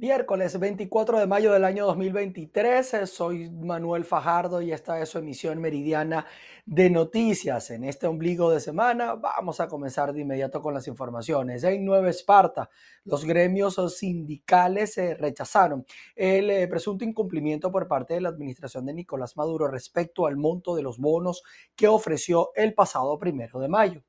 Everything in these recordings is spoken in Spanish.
Miércoles 24 de mayo del año 2023, eh, soy Manuel Fajardo y esta es su emisión meridiana de noticias. En este ombligo de semana vamos a comenzar de inmediato con las informaciones. En Nueva Esparta, los gremios sindicales eh, rechazaron el eh, presunto incumplimiento por parte de la administración de Nicolás Maduro respecto al monto de los bonos que ofreció el pasado primero de mayo.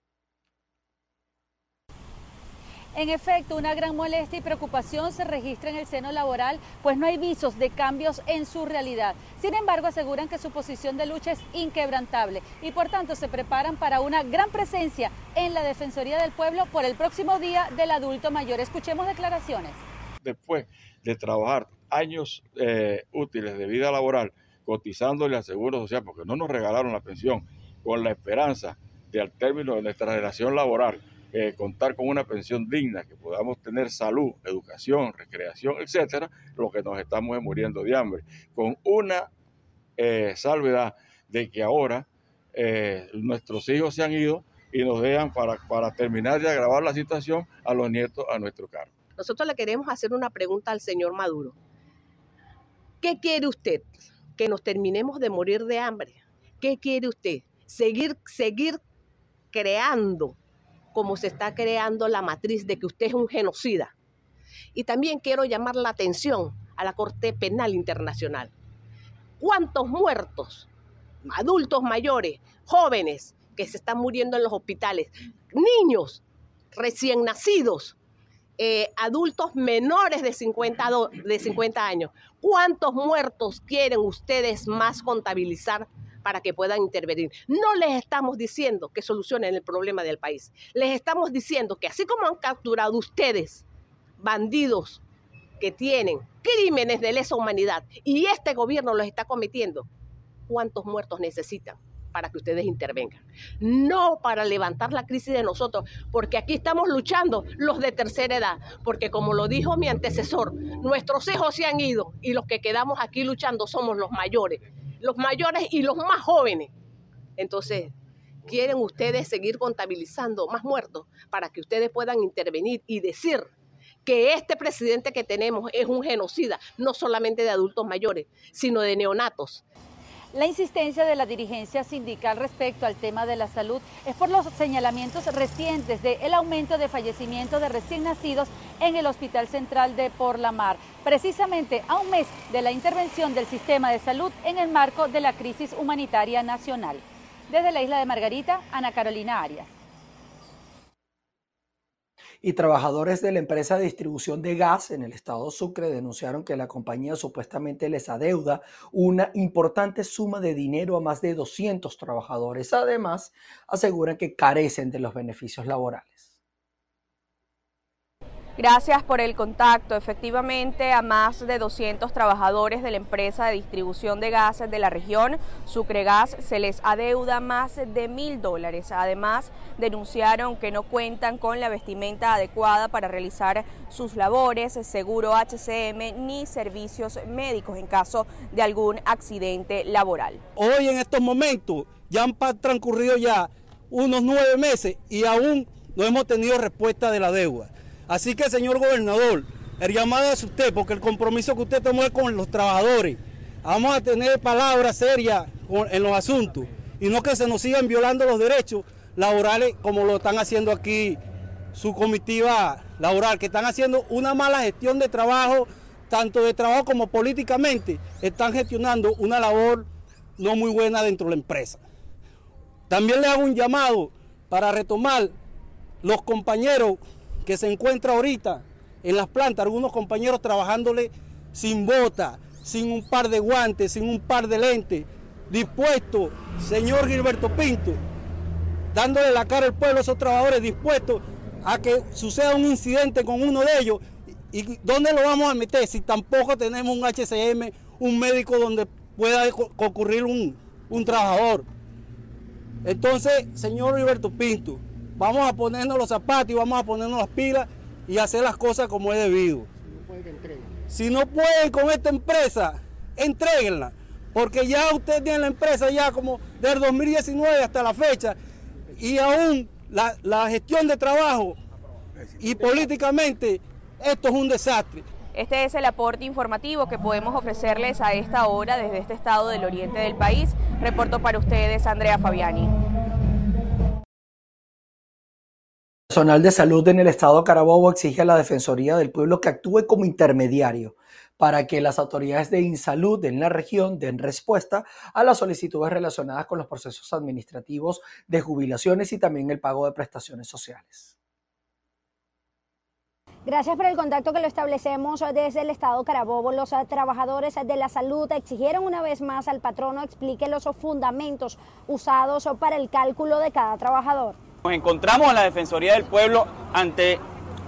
En efecto, una gran molestia y preocupación se registra en el seno laboral, pues no hay visos de cambios en su realidad. Sin embargo, aseguran que su posición de lucha es inquebrantable y por tanto se preparan para una gran presencia en la Defensoría del Pueblo por el próximo Día del Adulto Mayor. Escuchemos declaraciones. Después de trabajar años eh, útiles de vida laboral, cotizándole al Seguro Social, porque no nos regalaron la pensión, con la esperanza de al término de nuestra relación laboral, eh, contar con una pensión digna, que podamos tener salud, educación, recreación, etcétera, lo que nos estamos muriendo de hambre. Con una eh, salvedad de que ahora eh, nuestros hijos se han ido y nos dejan para, para terminar de agravar la situación a los nietos a nuestro cargo. Nosotros le queremos hacer una pregunta al señor Maduro. ¿Qué quiere usted? ¿Que nos terminemos de morir de hambre? ¿Qué quiere usted? ¿Seguir, seguir creando como se está creando la matriz de que usted es un genocida. Y también quiero llamar la atención a la Corte Penal Internacional. ¿Cuántos muertos, adultos mayores, jóvenes que se están muriendo en los hospitales, niños recién nacidos, eh, adultos menores de 50, de 50 años? ¿Cuántos muertos quieren ustedes más contabilizar para que puedan intervenir. No les estamos diciendo que solucionen el problema del país. Les estamos diciendo que así como han capturado ustedes bandidos que tienen crímenes de lesa humanidad y este gobierno los está cometiendo, ¿cuántos muertos necesitan? para que ustedes intervengan. No para levantar la crisis de nosotros, porque aquí estamos luchando los de tercera edad, porque como lo dijo mi antecesor, nuestros hijos se han ido y los que quedamos aquí luchando somos los mayores los mayores y los más jóvenes. Entonces, ¿quieren ustedes seguir contabilizando más muertos para que ustedes puedan intervenir y decir que este presidente que tenemos es un genocida, no solamente de adultos mayores, sino de neonatos? La insistencia de la dirigencia sindical respecto al tema de la salud es por los señalamientos recientes del el aumento de fallecimientos de recién nacidos en el Hospital Central de Por la Mar, precisamente a un mes de la intervención del sistema de salud en el marco de la crisis humanitaria nacional. Desde la isla de Margarita, Ana Carolina Arias y trabajadores de la empresa de distribución de gas en el estado Sucre denunciaron que la compañía supuestamente les adeuda una importante suma de dinero a más de 200 trabajadores. Además, aseguran que carecen de los beneficios laborales. Gracias por el contacto. Efectivamente, a más de 200 trabajadores de la empresa de distribución de gases de la región, Sucregas, se les adeuda más de mil dólares. Además, denunciaron que no cuentan con la vestimenta adecuada para realizar sus labores, seguro HCM ni servicios médicos en caso de algún accidente laboral. Hoy en estos momentos ya han transcurrido ya unos nueve meses y aún no hemos tenido respuesta de la deuda. Así que, señor gobernador, el llamado es usted, porque el compromiso que usted tomó es con los trabajadores. Vamos a tener palabras serias en los asuntos y no que se nos sigan violando los derechos laborales como lo están haciendo aquí su comitiva laboral, que están haciendo una mala gestión de trabajo, tanto de trabajo como políticamente, están gestionando una labor no muy buena dentro de la empresa. También le hago un llamado para retomar los compañeros que se encuentra ahorita en las plantas, algunos compañeros trabajándole sin bota, sin un par de guantes, sin un par de lentes, dispuesto, señor Gilberto Pinto, dándole la cara al pueblo a esos trabajadores, dispuestos a que suceda un incidente con uno de ellos. ¿Y dónde lo vamos a meter si tampoco tenemos un HCM, un médico donde pueda ocurrir un, un trabajador? Entonces, señor Gilberto Pinto, Vamos a ponernos los zapatos y vamos a ponernos las pilas y hacer las cosas como es debido. Si no pueden, con esta empresa, entreguenla. Porque ya usted tiene la empresa ya como del 2019 hasta la fecha y aún la, la gestión de trabajo y políticamente esto es un desastre. Este es el aporte informativo que podemos ofrecerles a esta hora desde este estado del oriente del país. Reporto para ustedes Andrea Fabiani. Personal de salud en el estado Carabobo exige a la Defensoría del Pueblo que actúe como intermediario para que las autoridades de Insalud en la región den respuesta a las solicitudes relacionadas con los procesos administrativos de jubilaciones y también el pago de prestaciones sociales. Gracias por el contacto que lo establecemos desde el Estado Carabobo. Los trabajadores de la salud exigieron una vez más al patrono explique los fundamentos usados para el cálculo de cada trabajador. Nos encontramos en la Defensoría del Pueblo ante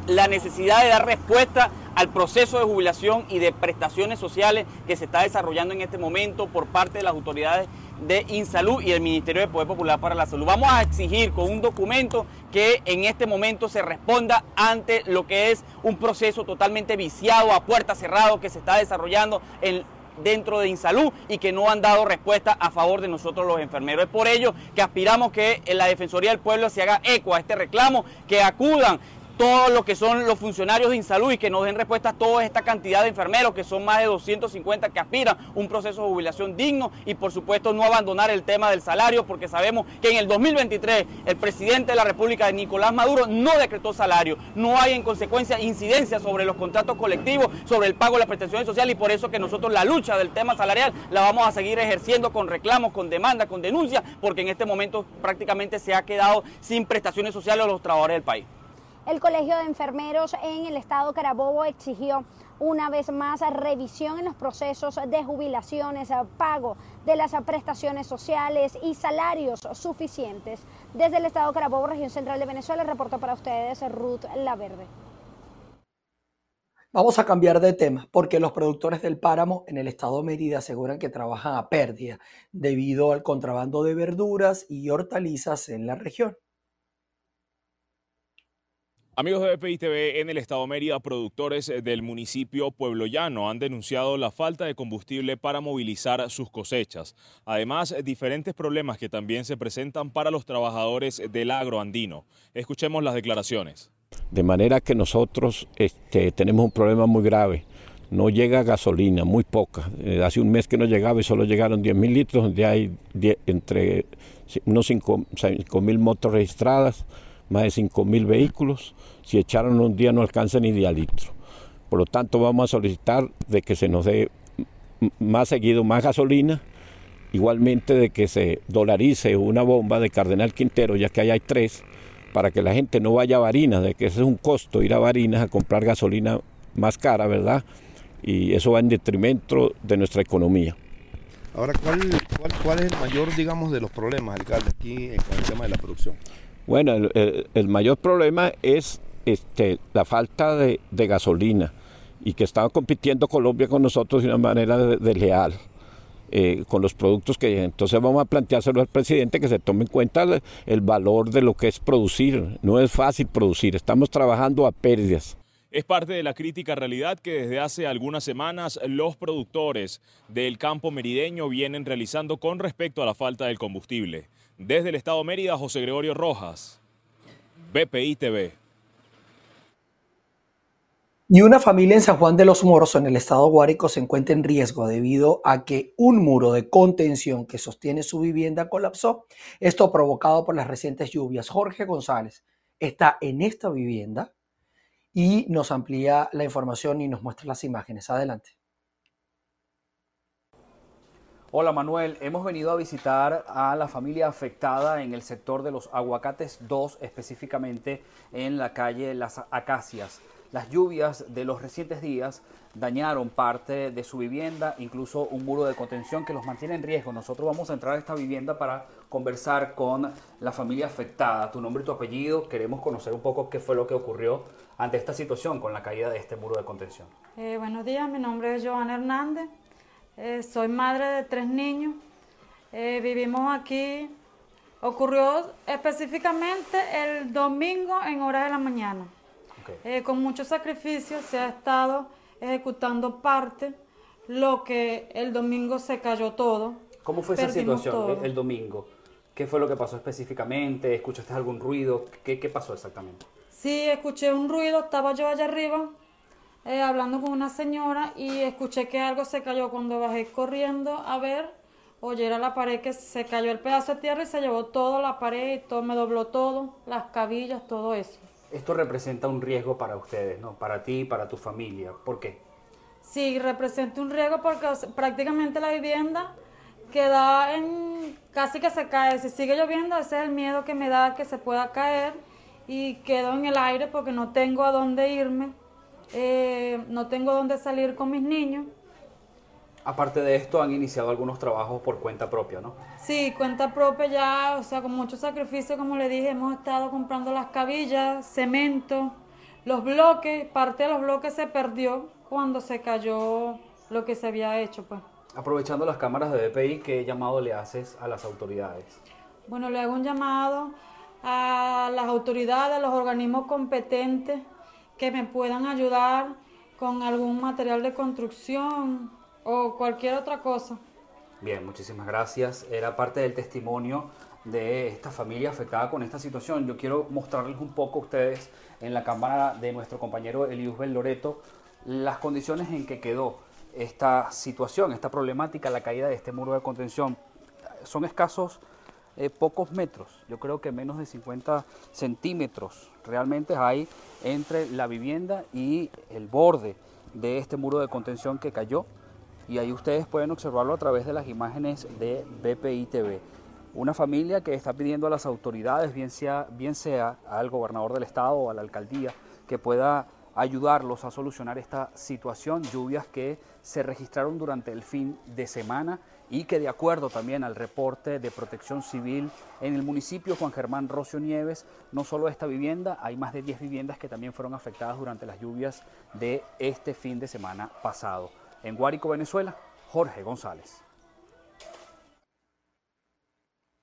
la necesidad de dar respuesta al proceso de jubilación y de prestaciones sociales que se está desarrollando en este momento por parte de las autoridades de Insalud y el Ministerio de Poder Popular para la Salud. Vamos a exigir con un documento que en este momento se responda ante lo que es un proceso totalmente viciado, a puerta cerrada, que se está desarrollando en dentro de Insalud y que no han dado respuesta a favor de nosotros los enfermeros. Es por ello que aspiramos que en la Defensoría del Pueblo se haga eco a este reclamo, que acudan todos los que son los funcionarios de Insalud y que nos den respuesta a toda esta cantidad de enfermeros, que son más de 250 que aspiran un proceso de jubilación digno y por supuesto no abandonar el tema del salario porque sabemos que en el 2023 el presidente de la República, Nicolás Maduro, no decretó salario. No hay en consecuencia incidencia sobre los contratos colectivos, sobre el pago de las prestaciones sociales y por eso que nosotros la lucha del tema salarial la vamos a seguir ejerciendo con reclamos, con demandas, con denuncias, porque en este momento prácticamente se ha quedado sin prestaciones sociales a los trabajadores del país. El Colegio de Enfermeros en el estado Carabobo exigió una vez más revisión en los procesos de jubilaciones, pago de las prestaciones sociales y salarios suficientes. Desde el estado Carabobo, región central de Venezuela, reportó para ustedes Ruth Laverde. Vamos a cambiar de tema porque los productores del páramo en el estado de Mérida aseguran que trabajan a pérdida debido al contrabando de verduras y hortalizas en la región. Amigos de BPI TV, en el estado de Mérida, productores del municipio Pueblo Llano han denunciado la falta de combustible para movilizar sus cosechas. Además, diferentes problemas que también se presentan para los trabajadores del agro andino. Escuchemos las declaraciones. De manera que nosotros este, tenemos un problema muy grave. No llega gasolina, muy poca. Eh, hace un mes que no llegaba y solo llegaron 10 mil litros, donde hay entre unos 5 mil motos registradas más de 5 mil vehículos, si echaron un día no alcanza ni día litro. Por lo tanto, vamos a solicitar de que se nos dé más seguido más gasolina, igualmente de que se dolarice una bomba de Cardenal Quintero, ya que ahí hay tres, para que la gente no vaya a Barinas, de que ese es un costo ir a Barinas a comprar gasolina más cara, ¿verdad? Y eso va en detrimento de nuestra economía. Ahora, ¿cuál, cuál, cuál es el mayor, digamos, de los problemas, alcalde, aquí con el tema de la producción? Bueno, el, mayor problema es este, la falta de, gasolina y que estaba compitiendo Colombia con nosotros de una manera desleal. Eh, con los productos que entonces vamos a planteárselo al presidente que se tome en cuenta el, valor de lo que es producir. No es fácil producir, estamos trabajando a pérdidas. Es parte de la crítica realidad que desde hace algunas semanas los productores del campo merideño vienen realizando con respecto a la falta del combustible. Desde el Estado Mérida, José Gregorio Rojas, BPI TV. Y una familia en San Juan de los Moros, en el estado Guárico, se encuentra en riesgo debido a que un muro de contención que sostiene su vivienda colapsó. Esto provocado por las recientes lluvias. Jorge González está en esta vivienda y nos amplía la información y nos muestra las imágenes. Adelante. Hola Manuel, hemos venido a visitar a la familia afectada en el sector de los Aguacates 2, específicamente en la calle Las Acacias. Las lluvias de los recientes días dañaron parte de su vivienda, incluso un muro de contención que los mantiene en riesgo. Nosotros vamos a entrar a esta vivienda para conversar con la familia afectada. Tu nombre y tu apellido, queremos conocer un poco qué fue lo que ocurrió ante esta situación con la caída de este muro de contención. Eh, buenos días, mi nombre es Joana Hernández. Eh, soy madre de tres niños. Eh, vivimos aquí. Ocurrió específicamente el domingo en horas de la mañana. Eh, con mucho sacrificio se ha estado ejecutando parte, lo que el domingo se cayó todo. ¿Cómo fue esa situación el, domingo? ¿Qué fue lo que pasó específicamente? ¿Escuchaste algún ruido? ¿Qué, ¿Qué pasó exactamente? Sí, escuché un ruido, estaba yo allá arriba eh, hablando con una señora y escuché que algo se cayó cuando bajé corriendo a ver, oye, era la pared que se cayó el pedazo de tierra y se llevó toda la pared y todo, me dobló todo, las cabillas, todo eso. Esto representa un riesgo para ustedes, ¿no? Para ti y para tu familia. ¿Por qué? Sí, representa un riesgo porque prácticamente la vivienda queda en casi que se cae. Si sigue lloviendo, ese es el miedo que me da que se pueda caer y quedo en el aire porque no tengo a dónde irme, eh, no tengo dónde salir con mis niños. Aparte de esto, han iniciado algunos trabajos por cuenta propia, ¿no? Sí, cuenta propia ya, o sea, con mucho sacrificio, como le dije, hemos estado comprando las cabillas, cemento, los bloques, parte de los bloques se perdió cuando se cayó lo que se había hecho, pues. Aprovechando las cámaras de DPI, ¿qué llamado le haces a las autoridades? Bueno, le hago un llamado a las autoridades, a los organismos competentes que me puedan ayudar con algún material de construcción o cualquier otra cosa. Bien, muchísimas gracias. Era parte del testimonio de esta familia afectada con esta situación. Yo quiero mostrarles un poco a ustedes en la cámara de nuestro compañero Eliusbel Loreto las condiciones en que quedó esta situación, esta problemática, la caída de este muro de contención. Son escasos eh, pocos metros, yo creo que menos de 50 centímetros realmente hay entre la vivienda y el borde de este muro de contención que cayó y ahí ustedes pueden observarlo a través de las imágenes de BPI TV. Una familia que está pidiendo a las autoridades, bien sea, bien sea al gobernador del estado o a la alcaldía, que pueda ayudarlos a solucionar esta situación, lluvias que se registraron durante el fin de semana y que de acuerdo también al reporte de protección civil en el municipio Juan Germán Rocio Nieves, no solo esta vivienda, hay más de 10 viviendas que también fueron afectadas durante las lluvias de este fin de semana pasado. En Guárico, Venezuela, Jorge González.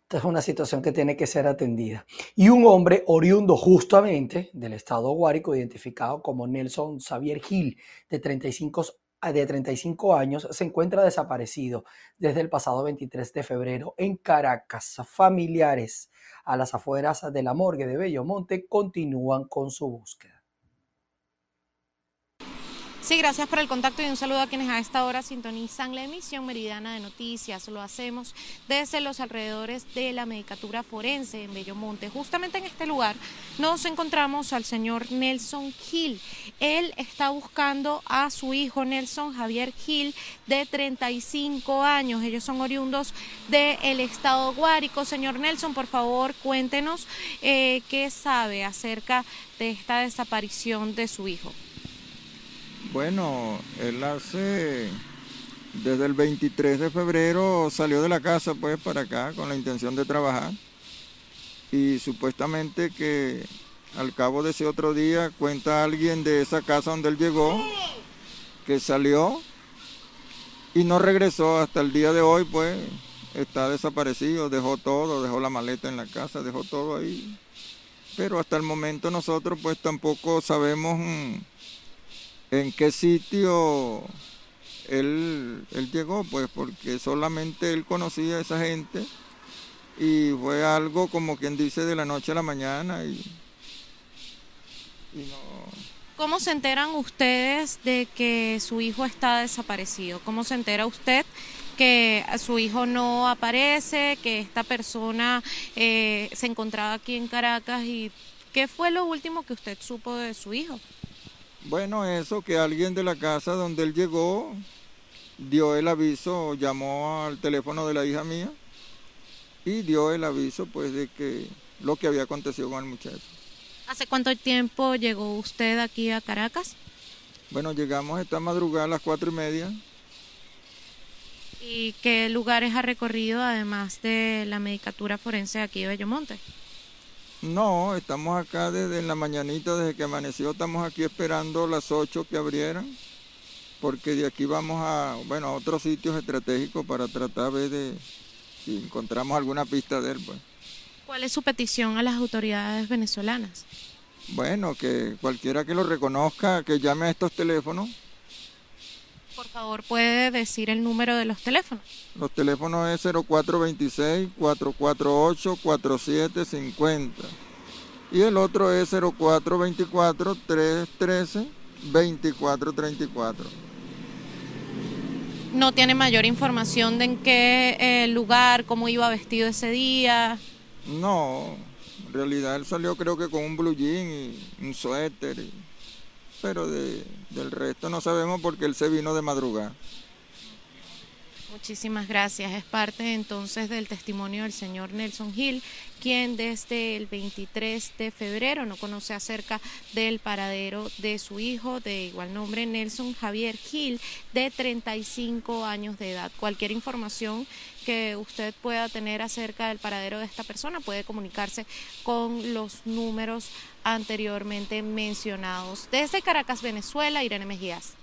Esta es una situación que tiene que ser atendida. Y un hombre oriundo justamente del estado Guárico, identificado como Nelson Xavier Gil, de 35, de 35 años, se encuentra desaparecido desde el pasado 23 de febrero en Caracas. Familiares a las afueras de la morgue de Bellomonte continúan con su búsqueda. Sí, gracias por el contacto y un saludo a quienes a esta hora sintonizan la emisión meridiana de noticias. Lo hacemos desde los alrededores de la medicatura forense en Bellomonte. Justamente en este lugar nos encontramos al señor Nelson Gil. Él está buscando a su hijo Nelson Javier Gil de 35 años. Ellos son oriundos del estado Guárico. Señor Nelson, por favor, cuéntenos eh, qué sabe acerca de esta desaparición de su hijo. Bueno, él hace desde el 23 de febrero salió de la casa pues para acá con la intención de trabajar y supuestamente que al cabo de ese otro día cuenta alguien de esa casa donde él llegó que salió y no regresó hasta el día de hoy pues está desaparecido, dejó todo, dejó la maleta en la casa, dejó todo ahí. Pero hasta el momento nosotros pues tampoco sabemos mm, en qué sitio él, llegó, pues porque solamente él conocía a esa gente y fue algo como quien dice de la noche a la mañana y, ¿Cómo se enteran ustedes de que su hijo está desaparecido? ¿Cómo se entera usted que su hijo no aparece, que esta persona eh, se encontraba aquí en Caracas y qué fue lo último que usted supo de su hijo? Bueno, eso que alguien de la casa donde él llegó dio el aviso, llamó al teléfono de la hija mía y dio el aviso pues de que lo que había acontecido con el muchacho. ¿Hace cuánto tiempo llegó usted aquí a Caracas? Bueno, llegamos esta madrugada a las cuatro y media. ¿Y qué lugares ha recorrido además de la medicatura forense aquí de Bellomonte? No, estamos acá desde la mañanita, desde que amaneció, estamos aquí esperando las 8 que abrieran, porque de aquí vamos a, bueno, a otros sitios estratégicos para tratar de, de si encontramos alguna pista de él. Pues. ¿Cuál es su petición a las autoridades venezolanas? Bueno, que cualquiera que lo reconozca, que llame a estos teléfonos. Por favor, ¿puede decir el número de los teléfonos? Los teléfonos es 0426-448-4750. Y el otro es 0424-313. 2434. ¿No tiene mayor información de en qué eh, lugar, cómo iba vestido ese día? No, en realidad él salió creo que con un blue jean y un suéter, pero de, del resto no sabemos porque él se vino de madrugada. Muchísimas gracias. Es parte entonces del testimonio del señor Nelson Hill, quien desde el 23 de febrero no conoce acerca del paradero de su hijo de igual nombre, Nelson Javier Hill, de 35 años de edad. Cualquier información que usted pueda tener acerca del paradero de esta persona puede comunicarse con los números anteriormente mencionados. Desde Caracas, Venezuela, Irene Mejías.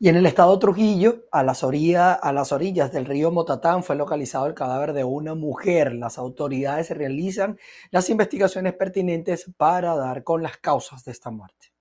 Y en el estado Trujillo, a las, orillas, a las orillas del río Motatán, fue localizado el cadáver de una mujer. Las autoridades realizan las investigaciones pertinentes para dar con las causas de esta muerte.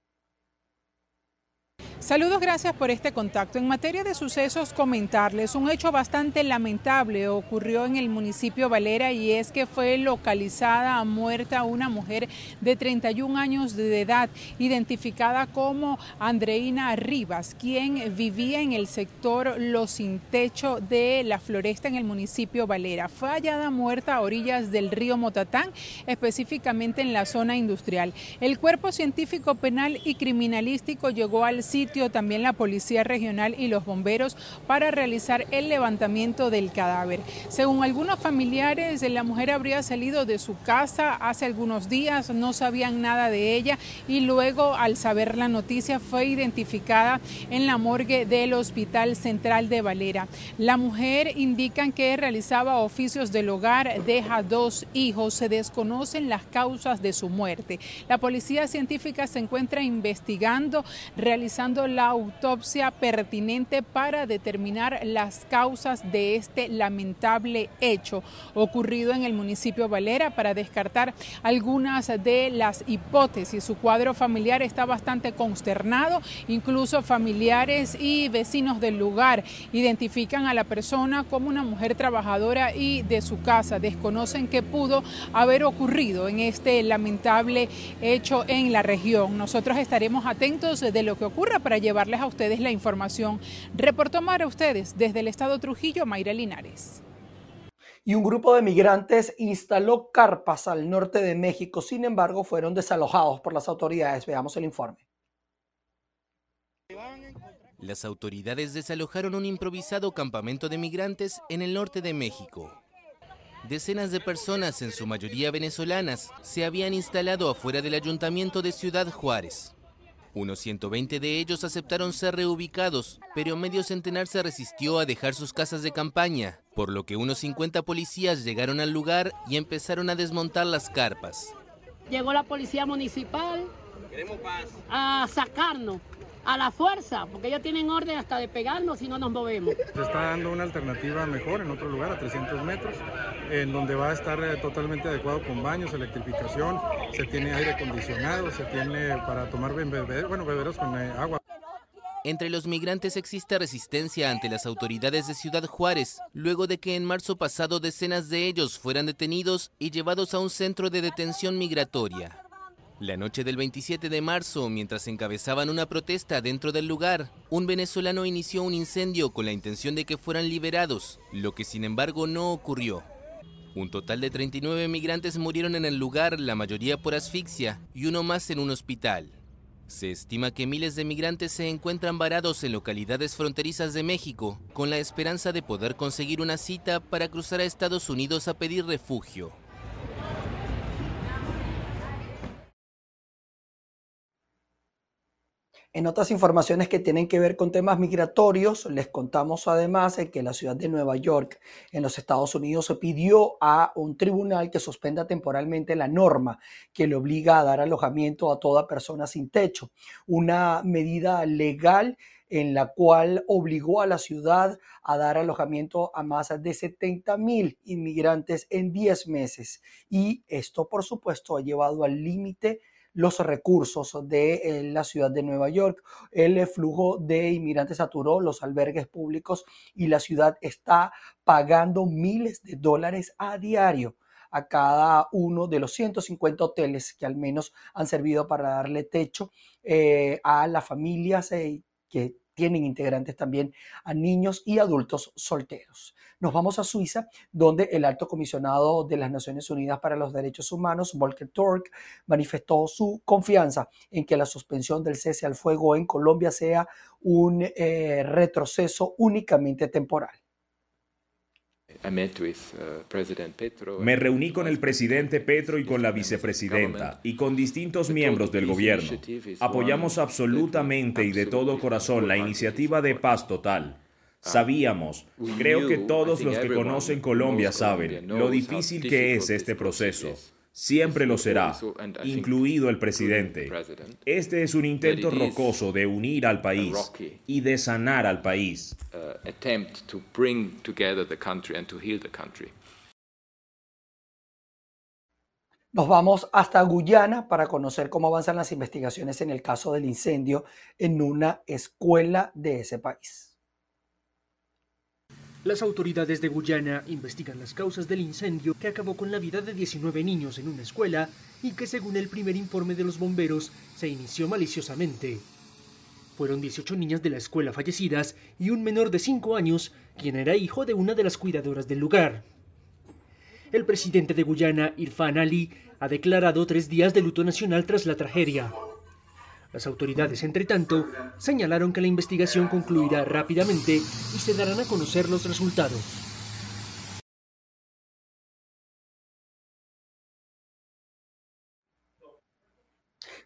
Saludos, gracias por este contacto. En materia de sucesos, comentarles un hecho bastante lamentable ocurrió en el municipio Valera y es que fue localizada muerta una mujer de 31 años de edad, identificada como Andreina Rivas, quien vivía en el sector Los Sin Techo de la Floresta en el municipio Valera. Fue hallada muerta a orillas del río Motatán, específicamente en la zona industrial. El cuerpo científico penal y criminalístico llegó al sitio también la Policía Regional y los bomberos para realizar el levantamiento del cadáver. Según algunos familiares, la mujer habría salido de su casa hace algunos días, no sabían nada de ella y luego al saber la noticia fue identificada en la morgue del Hospital Central de Valera. La mujer indican que realizaba oficios del hogar, deja dos hijos, se desconocen las causas de su muerte. La policía científica se encuentra investigando, realizando la autopsia pertinente para determinar las causas de este lamentable hecho ocurrido en el municipio Valera para descartar algunas de las hipótesis. Su cuadro familiar está bastante consternado, incluso familiares y vecinos del lugar identifican a la persona como una mujer trabajadora y de su casa. Desconocen qué pudo haber ocurrido en este lamentable hecho en la región. Nosotros estaremos atentos de lo que ocurra para llevarles a ustedes la información. Reportó a ustedes desde el estado Trujillo, Mayra Linares. Y un grupo de migrantes instaló carpas al norte de México, sin embargo fueron desalojados por las autoridades. Veamos el informe. Las autoridades desalojaron un improvisado campamento de migrantes en el norte de México. Decenas de personas, en su mayoría venezolanas, se habían instalado afuera del ayuntamiento de Ciudad Juárez. Unos 120 de ellos aceptaron ser reubicados, pero medio centenar se resistió a dejar sus casas de campaña, por lo que unos 50 policías llegaron al lugar y empezaron a desmontar las carpas. Llegó la policía municipal a sacarnos a la fuerza, porque ellos tienen orden hasta de pegarnos si no nos movemos. Se está dando una alternativa mejor en otro lugar, a 300 metros, en donde va a estar eh, totalmente adecuado con baños, electrificación, se tiene aire acondicionado, se tiene para tomar bebé, bueno, beberos con eh, agua. Entre los migrantes existe resistencia ante las autoridades de Ciudad Juárez, luego de que en marzo pasado decenas de ellos fueran detenidos y llevados a un centro de detención migratoria. La noche del 27 de marzo, mientras encabezaban una protesta dentro del lugar, un venezolano inició un incendio con la intención de que fueran liberados, lo que sin embargo no ocurrió. Un total de 39 migrantes murieron en el lugar, la mayoría por asfixia, y uno más en un hospital. Se estima que miles de migrantes se encuentran varados en localidades fronterizas de México, con la esperanza de poder conseguir una cita para cruzar a Estados Unidos a pedir refugio. En otras informaciones que tienen que ver con temas migratorios, les contamos además que la ciudad de Nueva York, en los Estados Unidos, se pidió a un tribunal que suspenda temporalmente la norma que le obliga a dar alojamiento a toda persona sin techo. Una medida legal en la cual obligó a la ciudad a dar alojamiento a más de 70 mil inmigrantes en 10 meses. Y esto, por supuesto, ha llevado al límite los recursos de eh, la ciudad de Nueva York. El flujo de inmigrantes saturó los albergues públicos y la ciudad está pagando miles de dólares a diario a cada uno de los 150 hoteles que al menos han servido para darle techo eh, a las familias eh, que tienen integrantes también a niños y adultos solteros. Nos vamos a Suiza, donde el alto comisionado de las Naciones Unidas para los Derechos Humanos, Volker Turk, manifestó su confianza en que la suspensión del cese al fuego en Colombia sea un eh, retroceso únicamente temporal. Uh, Me reuní con el presidente Petro y con la vicepresidenta y con distintos miembros del gobierno. Apoyamos absolutamente y de todo corazón la iniciativa de paz total. Ah, Sabíamos, creo que todos los que conocen Colombia saben lo difícil que es este proceso siempre lo será, incluido el presidente. Este es un intento rocoso de unir al país y de sanar al país. Nos vamos hasta Guyana para conocer cómo avanzan las investigaciones en el caso del incendio en una escuela de ese país. Las autoridades de Guyana investigan las causas del incendio que acabó con la vida de 19 niños en una escuela y que según el primer informe de los bomberos se inició maliciosamente. Fueron 18 niñas de la escuela fallecidas y un menor de 5 años, quien era hijo de una de las cuidadoras del lugar. El presidente de Guyana, Irfan Ali, ha declarado tres días de luto nacional tras la tragedia. Las autoridades, entre tanto, señalaron que la investigación concluirá rápidamente y se darán a conocer los resultados.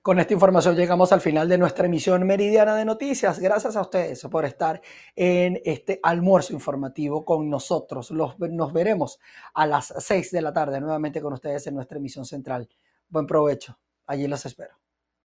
Con esta información llegamos al final de nuestra emisión meridiana de noticias. Gracias a ustedes por estar en este almuerzo informativo con nosotros. nos veremos a las 6 de la tarde nuevamente con ustedes en nuestra emisión central. Buen provecho. Allí los espero.